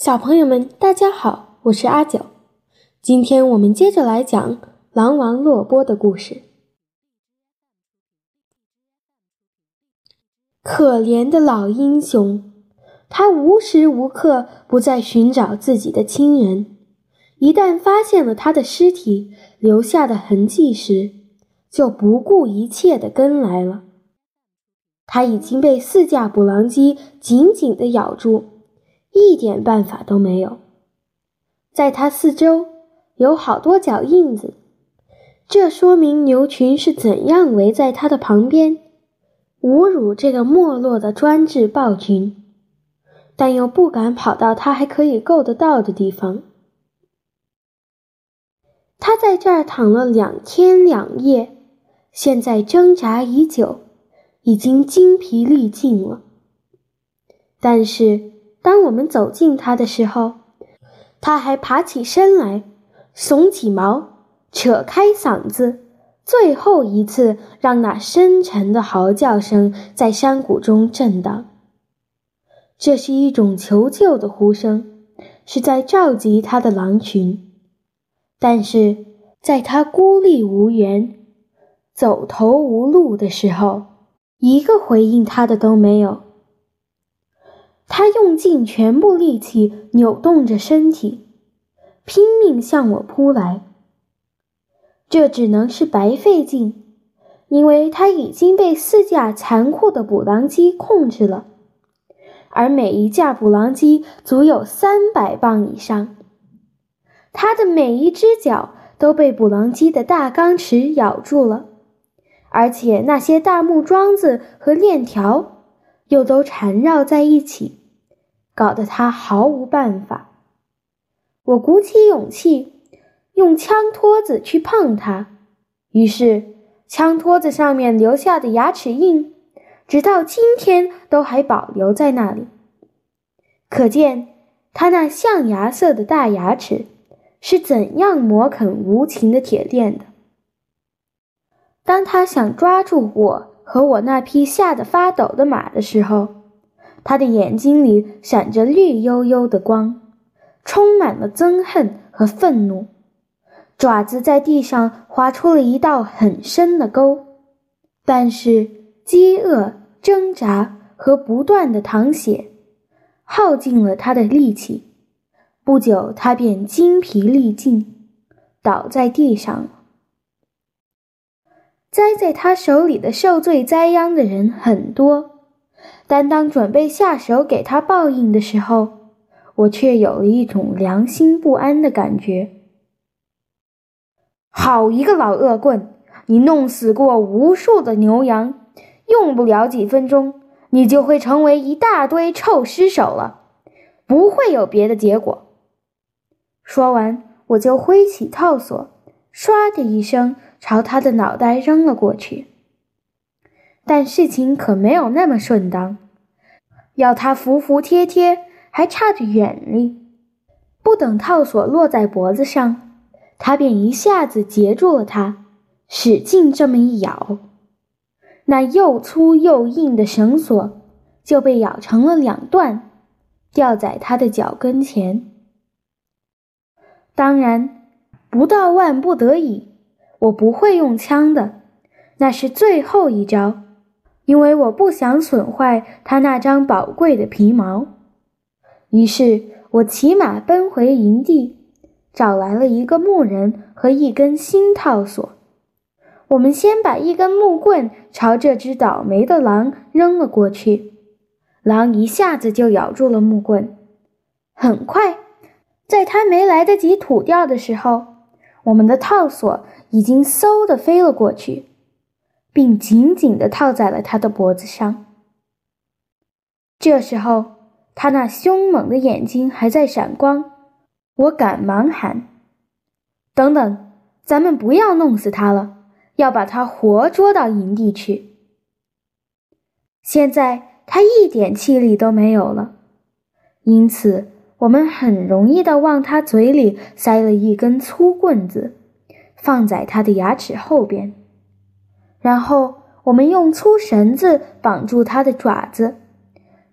小朋友们，大家好，我是阿九。今天我们接着来讲狼王洛波的故事。可怜的老英雄，他无时无刻不在寻找自己的亲人。一旦发现了他的尸体留下的痕迹时，就不顾一切的跟来了。他已经被四架捕狼机紧紧的咬住。一点办法都没有。在他四周有好多脚印子，这说明牛群是怎样围在他的旁边，侮辱这个没落的专制暴君，但又不敢跑到他还可以够得到的地方。他在这儿躺了两天两夜，现在挣扎已久，已经精疲力尽了，但是。当我们走近他的时候，他还爬起身来，耸起毛，扯开嗓子，最后一次让那深沉的嚎叫声在山谷中震荡。这是一种求救的呼声，是在召集他的狼群。但是，在他孤立无援、走投无路的时候，一个回应他的都没有。他用尽全部力气扭动着身体，拼命向我扑来。这只能是白费劲，因为他已经被四架残酷的捕狼机控制了，而每一架捕狼机足有三百磅以上。他的每一只脚都被捕狼机的大钢齿咬住了，而且那些大木桩子和链条又都缠绕在一起。搞得他毫无办法。我鼓起勇气，用枪托子去碰他，于是枪托子上面留下的牙齿印，直到今天都还保留在那里。可见他那象牙色的大牙齿是怎样磨啃无情的铁链的。当他想抓住我和我那匹吓得发抖的马的时候，他的眼睛里闪着绿油油的光，充满了憎恨和愤怒，爪子在地上划出了一道很深的沟。但是饥饿、挣扎和不断的淌血，耗尽了他的力气。不久，他便精疲力尽，倒在地上了。栽在他手里的受罪栽殃的人很多。但当准备下手给他报应的时候，我却有了一种良心不安的感觉。好一个老恶棍！你弄死过无数的牛羊，用不了几分钟，你就会成为一大堆臭尸首了，不会有别的结果。说完，我就挥起套索，唰的一声朝他的脑袋扔了过去。但事情可没有那么顺当，要他服服帖帖还差着远哩。不等套索落在脖子上，他便一下子截住了他，使劲这么一咬，那又粗又硬的绳索就被咬成了两段，吊在他的脚跟前。当然，不到万不得已，我不会用枪的，那是最后一招。因为我不想损坏他那张宝贵的皮毛，于是我骑马奔回营地，找来了一个木人和一根新套索。我们先把一根木棍朝这只倒霉的狼扔了过去，狼一下子就咬住了木棍。很快，在它没来得及吐掉的时候，我们的套索已经嗖的飞了过去。并紧紧地套在了他的脖子上。这时候，他那凶猛的眼睛还在闪光。我赶忙喊：“等等，咱们不要弄死他了，要把他活捉到营地去。”现在他一点气力都没有了，因此我们很容易地往他嘴里塞了一根粗棍子，放在他的牙齿后边。然后我们用粗绳子绑住它的爪子，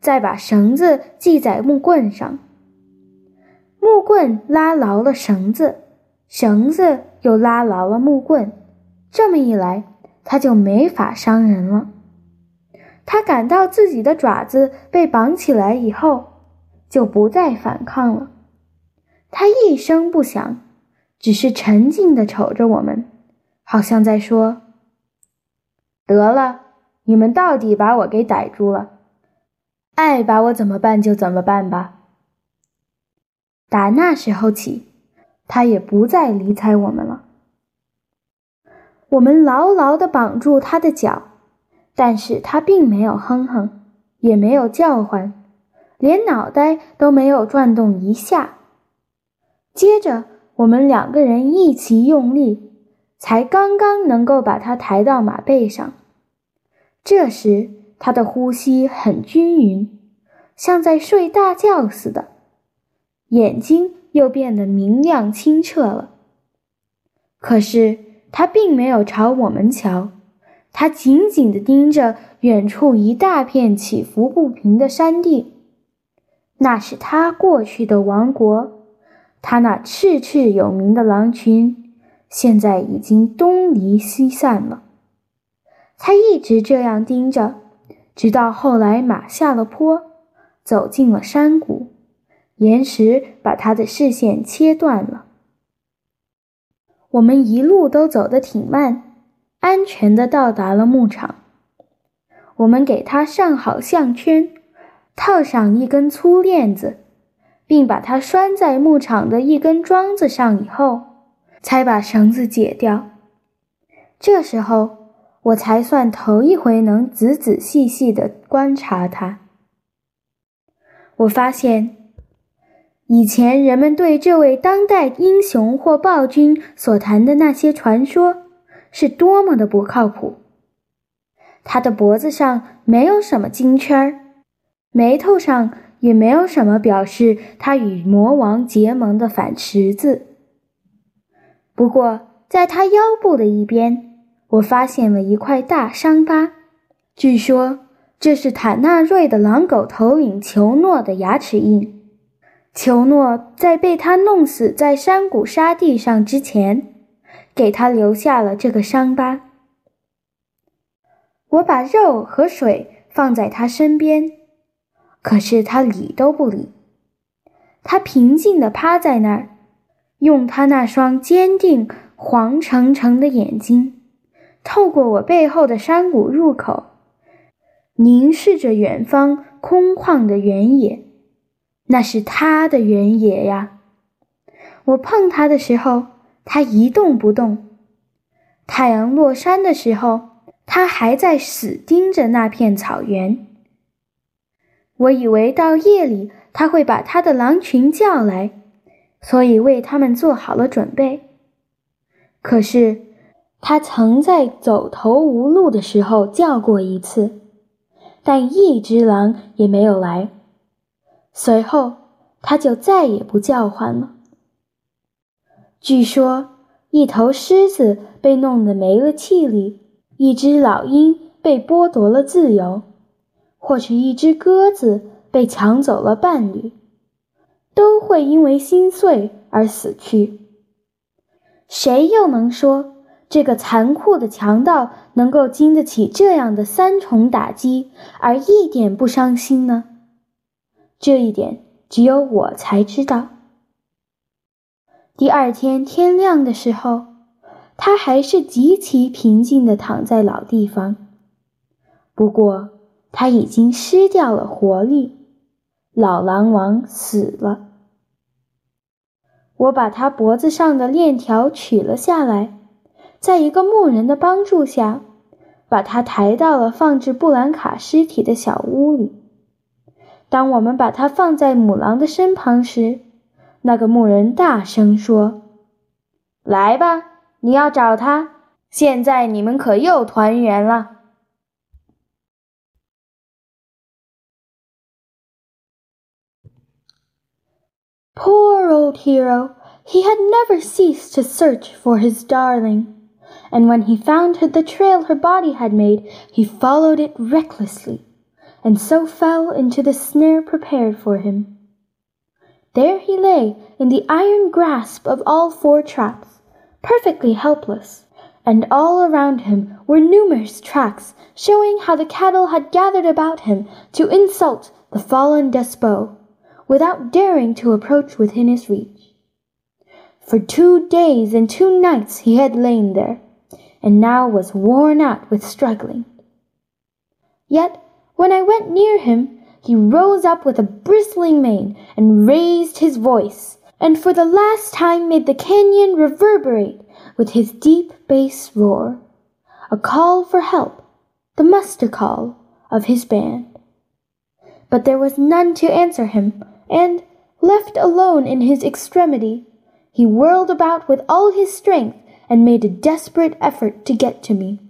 再把绳子系在木棍上。木棍拉牢了绳子，绳子又拉牢了木棍，这么一来，他就没法伤人了。他感到自己的爪子被绑起来以后，就不再反抗了。他一声不响，只是沉静地瞅着我们，好像在说：“得了，你们到底把我给逮住了，爱把我怎么办就怎么办吧。”打那时候起，他也不再理睬我们了。我们牢牢地绑住他的脚。但是他并没有哼哼，也没有叫唤，连脑袋都没有转动一下。接着，我们两个人一起用力，才刚刚能够把他抬到马背上。这时，他的呼吸很均匀，像在睡大觉似的，眼睛又变得明亮清澈了。可是，他并没有朝我们瞧。他紧紧地盯着远处一大片起伏不平的山地，那是他过去的王国。他那叱叱有名的狼群现在已经东离西散了。他一直这样盯着，直到后来马下了坡，走进了山谷，岩石把他的视线切断了。我们一路都走得挺慢。安全地到达了牧场，我们给他上好项圈，套上一根粗链子，并把它拴在牧场的一根桩子上以后，才把绳子解掉。这时候，我才算头一回能仔仔细细地观察它。我发现，以前人们对这位当代英雄或暴君所谈的那些传说。是多么的不靠谱！他的脖子上没有什么金圈儿，眉头上也没有什么表示他与魔王结盟的反十字。不过，在他腰部的一边，我发现了一块大伤疤，据说这是坦纳瑞的狼狗头领裘诺的牙齿印。裘诺在被他弄死在山谷沙地上之前。给他留下了这个伤疤。我把肉和水放在他身边，可是他理都不理。他平静地趴在那儿，用他那双坚定、黄澄澄的眼睛，透过我背后的山谷入口，凝视着远方空旷的原野。那是他的原野呀！我碰他的时候。他一动不动。太阳落山的时候，他还在死盯着那片草原。我以为到夜里他会把他的狼群叫来，所以为他们做好了准备。可是，他曾在走投无路的时候叫过一次，但一只狼也没有来。随后，他就再也不叫唤了。据说，一头狮子被弄得没了气力，一只老鹰被剥夺了自由，或是一只鸽子被抢走了伴侣，都会因为心碎而死去。谁又能说这个残酷的强盗能够经得起这样的三重打击而一点不伤心呢？这一点只有我才知道。第二天天亮的时候，他还是极其平静地躺在老地方。不过他已经失掉了活力，老狼王死了。我把他脖子上的链条取了下来，在一个牧人的帮助下，把他抬到了放置布兰卡尸体的小屋里。当我们把他放在母狼的身旁时，那个牧人大声说：“来吧，你要找他。现在你们可又团圆了。” Poor old hero! He had never ceased to search for his darling, and when he found the trail her body had made, he followed it recklessly, and so fell into the snare prepared for him. There he lay in the iron grasp of all four traps, perfectly helpless, and all around him were numerous tracks showing how the cattle had gathered about him to insult the fallen despot, without daring to approach within his reach. For two days and two nights he had lain there, and now was worn out with struggling. Yet when I went near him, he rose up with a bristling mane and raised his voice, and for the last time made the canyon reverberate with his deep bass roar, a call for help, the muster call of his band. But there was none to answer him, and, left alone in his extremity, he whirled about with all his strength and made a desperate effort to get to me.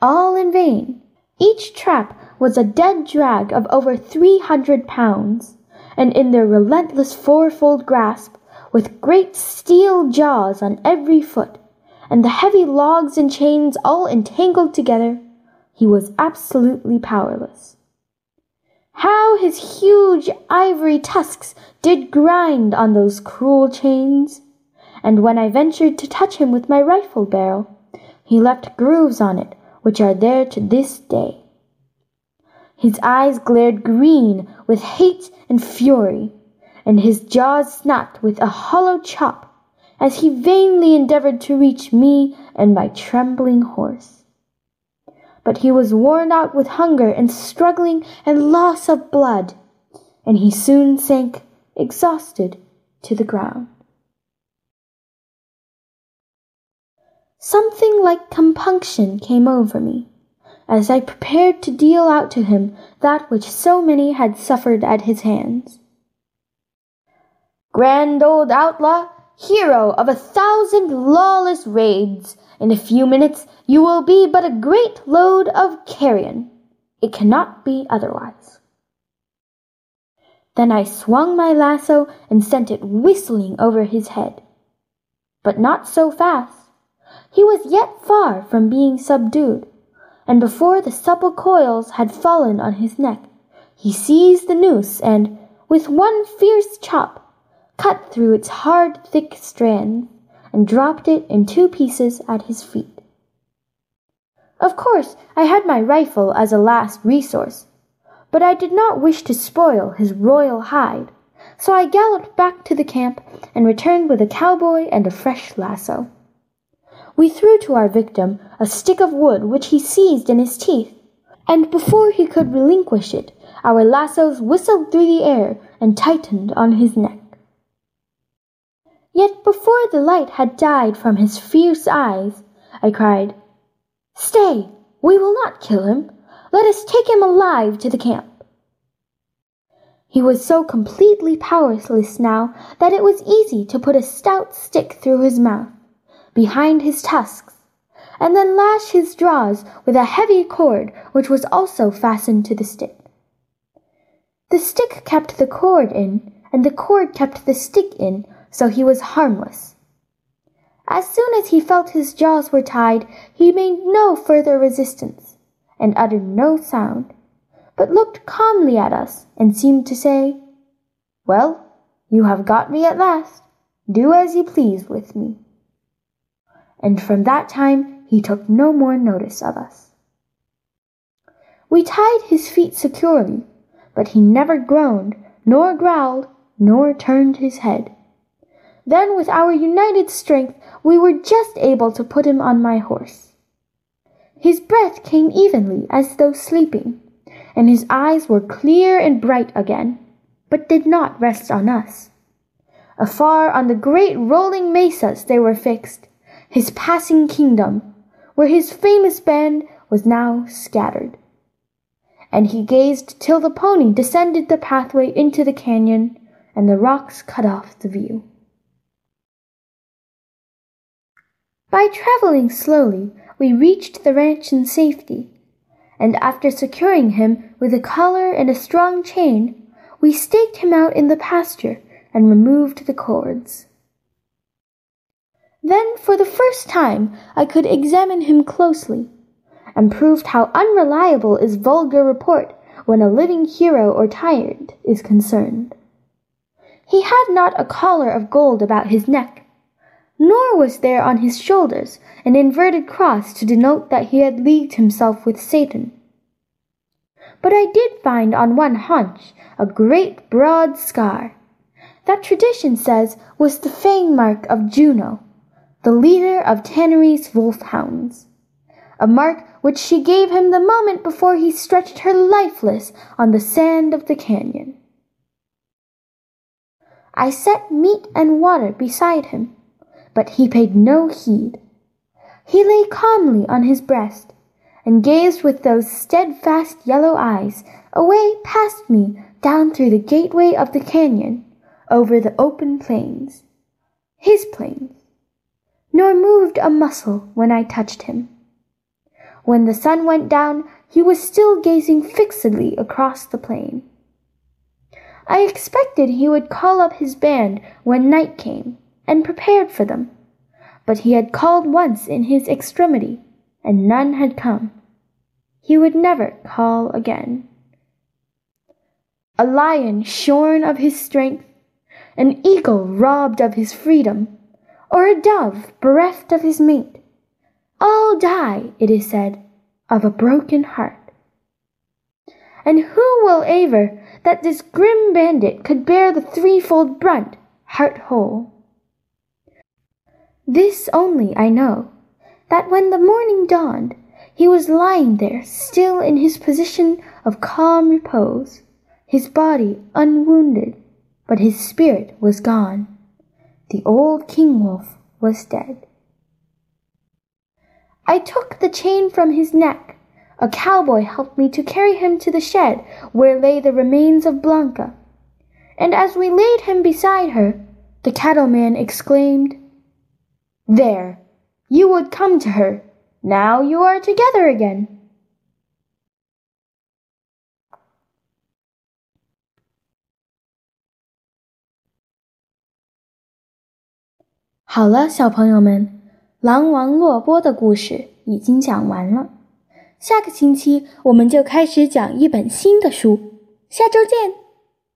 All in vain. Each trap was a dead drag of over three hundred pounds, and in their relentless fourfold grasp, with great steel jaws on every foot, and the heavy logs and chains all entangled together, he was absolutely powerless. How his huge ivory tusks did grind on those cruel chains! And when I ventured to touch him with my rifle barrel, he left grooves on it which are there to this day. His eyes glared green with hate and fury, and his jaws snapped with a hollow chop as he vainly endeavored to reach me and my trembling horse but he was worn out with hunger and struggling and loss of blood, and he soon sank exhausted to the ground. Something like compunction came over me as I prepared to deal out to him that which so many had suffered at his hands. Grand old outlaw, hero of a thousand lawless raids, in a few minutes you will be but a great load of carrion. It cannot be otherwise. Then I swung my lasso and sent it whistling over his head. But not so fast. He was yet far from being subdued, and before the supple coils had fallen on his neck, he seized the noose and, with one fierce chop, cut through its hard, thick strands and dropped it in two pieces at his feet. Of course, I had my rifle as a last resource, but I did not wish to spoil his royal hide, so I galloped back to the camp and returned with a cowboy and a fresh lasso. We threw to our victim a stick of wood which he seized in his teeth, and before he could relinquish it, our lassos whistled through the air and tightened on his neck. Yet before the light had died from his fierce eyes, I cried, Stay! We will not kill him. Let us take him alive to the camp. He was so completely powerless now that it was easy to put a stout stick through his mouth, behind his tusks, and then lash his jaws with a heavy cord which was also fastened to the stick. The stick kept the cord in, and the cord kept the stick in so he was harmless. As soon as he felt his jaws were tied, he made no further resistance, and uttered no sound, but looked calmly at us and seemed to say, Well, you have got me at last. Do as you please with me. And from that time he took no more notice of us. We tied his feet securely, but he never groaned, nor growled, nor turned his head. Then, with our united strength, we were just able to put him on my horse. His breath came evenly as though sleeping, and his eyes were clear and bright again, but did not rest on us. Afar on the great rolling mesas they were fixed, his passing kingdom, where his famous band was now scattered. And he gazed till the pony descended the pathway into the canyon, and the rocks cut off the view. By traveling slowly, we reached the ranch in safety, and after securing him with a collar and a strong chain, we staked him out in the pasture and removed the cords. Then, for the first time, I could examine him closely, and proved how unreliable is vulgar report when a living hero or tyrant is concerned. He had not a collar of gold about his neck, nor was there on his shoulders an inverted cross to denote that he had leagued himself with Satan. But I did find on one haunch a great broad scar. That tradition says was the fang mark of Juno, the leader of Tannery's wolfhounds, a mark which she gave him the moment before he stretched her lifeless on the sand of the canyon. I set meat and water beside him, but he paid no heed. He lay calmly on his breast, and gazed with those steadfast yellow eyes away past me down through the gateway of the canyon, over the open plains, his plains, nor moved a muscle when I touched him. When the sun went down, he was still gazing fixedly across the plain. I expected he would call up his band when night came, and prepared for them, but he had called once in his extremity, and none had come. He would never call again. A lion shorn of his strength, an eagle robbed of his freedom, or a dove bereft of his mate, all die, it is said, of a broken heart. And who will aver that this grim bandit could bear the threefold brunt, heart whole? This only I know, that when the morning dawned, he was lying there still in his position of calm repose, his body unwounded, but his spirit was gone. The old king wolf was dead. I took the chain from his neck. A cowboy helped me to carry him to the shed where lay the remains of Blanca. And as we laid him beside her, the cattleman exclaimed, There, you would come to her. Now you are together again. 好了，小朋友们，狼王洛波的故事已经讲完了。下个星期我们就开始讲一本新的书。下周见。